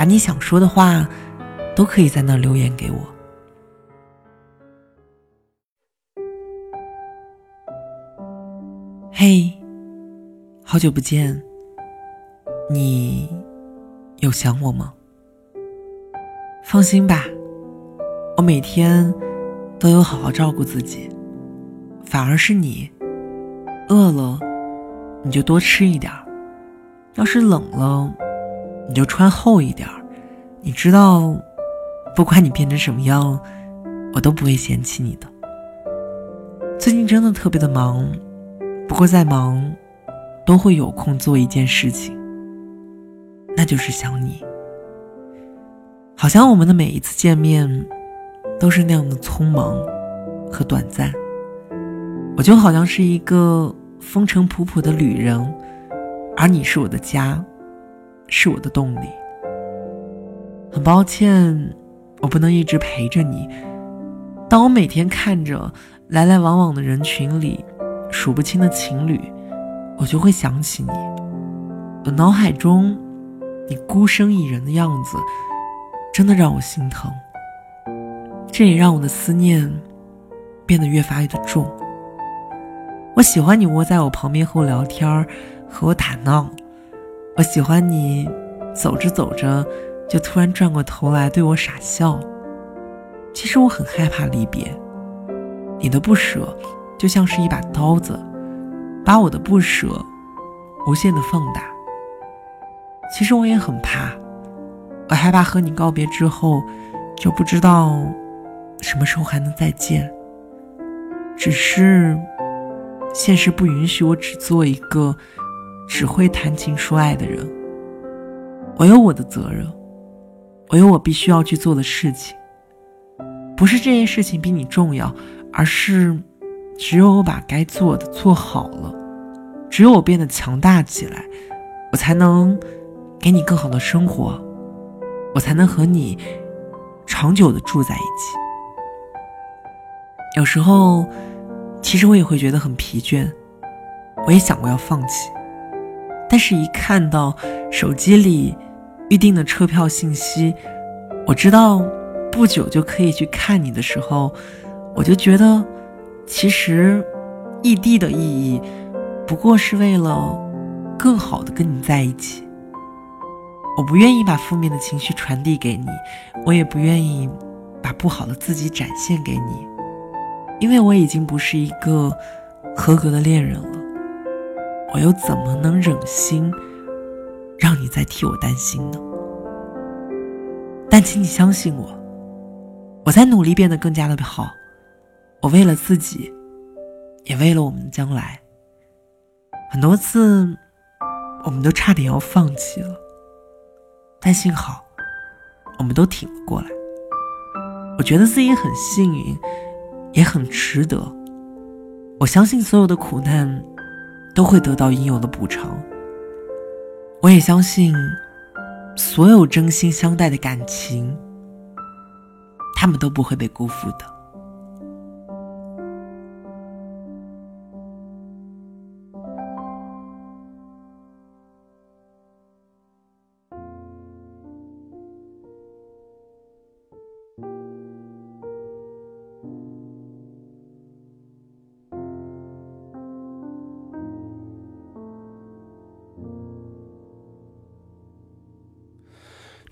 把你想说的话，都可以在那留言给我。嘿，好久不见，你有想我吗？放心吧，我每天都有好好照顾自己，反而是你，饿了你就多吃一点要是冷了。你就穿厚一点儿，你知道，不管你变成什么样，我都不会嫌弃你的。最近真的特别的忙，不过再忙，都会有空做一件事情，那就是想你。好像我们的每一次见面，都是那样的匆忙和短暂。我就好像是一个风尘仆仆的旅人，而你是我的家。是我的动力。很抱歉，我不能一直陪着你。当我每天看着来来往往的人群里数不清的情侣，我就会想起你。我脑海中你孤身一人的样子，真的让我心疼。这也让我的思念变得越发的重。我喜欢你窝在我旁边和我聊天，和我打闹。我喜欢你，走着走着就突然转过头来对我傻笑。其实我很害怕离别，你的不舍就像是一把刀子，把我的不舍无限的放大。其实我也很怕，我害怕和你告别之后就不知道什么时候还能再见。只是现实不允许我只做一个。只会谈情说爱的人，我有我的责任，我有我必须要去做的事情。不是这件事情比你重要，而是只有我把该做的做好了，只有我变得强大起来，我才能给你更好的生活，我才能和你长久的住在一起。有时候，其实我也会觉得很疲倦，我也想过要放弃。但是，一看到手机里预定的车票信息，我知道不久就可以去看你的时候，我就觉得，其实异地的意义，不过是为了更好的跟你在一起。我不愿意把负面的情绪传递给你，我也不愿意把不好的自己展现给你，因为我已经不是一个合格的恋人了。我又怎么能忍心让你再替我担心呢？但请你相信我，我在努力变得更加的好。我为了自己，也为了我们的将来。很多次，我们都差点要放弃了，但幸好，我们都挺了过来。我觉得自己很幸运，也很值得。我相信所有的苦难。都会得到应有的补偿。我也相信，所有真心相待的感情，他们都不会被辜负的。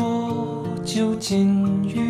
说，究竟与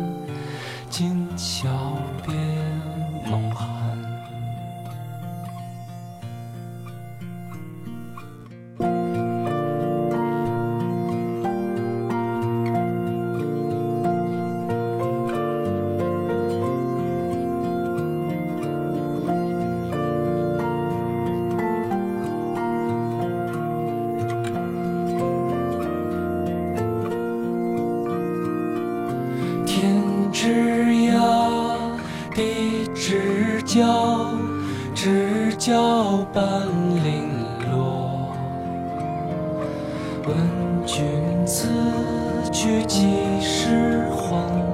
知交半零落。问君此去几时还？